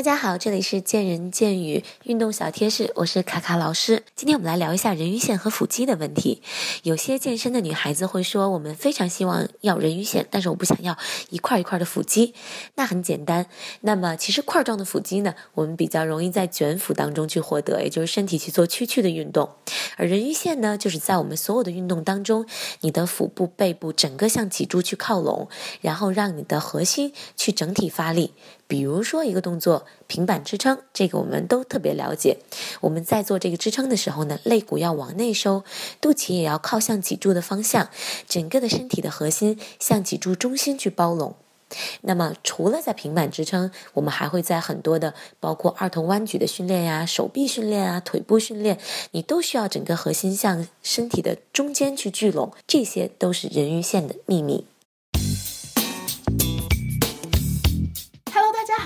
大家好，这里是见人见语运动小贴士，我是卡卡老师。今天我们来聊一下人鱼线和腹肌的问题。有些健身的女孩子会说，我们非常希望要人鱼线，但是我不想要一块一块的腹肌。那很简单，那么其实块状的腹肌呢，我们比较容易在卷腹当中去获得，也就是身体去做屈曲的运动。而人鱼线呢，就是在我们所有的运动当中，你的腹部、背部整个向脊柱去靠拢，然后让你的核心去整体发力。比如说一个动作，平板支撑，这个我们都特别了解。我们在做这个支撑的时候呢，肋骨要往内收，肚脐也要靠向脊柱的方向，整个的身体的核心向脊柱中心去包拢。那么，除了在平板支撑，我们还会在很多的，包括二头弯举的训练呀、手臂训练啊、腿部训练，你都需要整个核心向身体的中间去聚拢，这些都是人鱼线的秘密。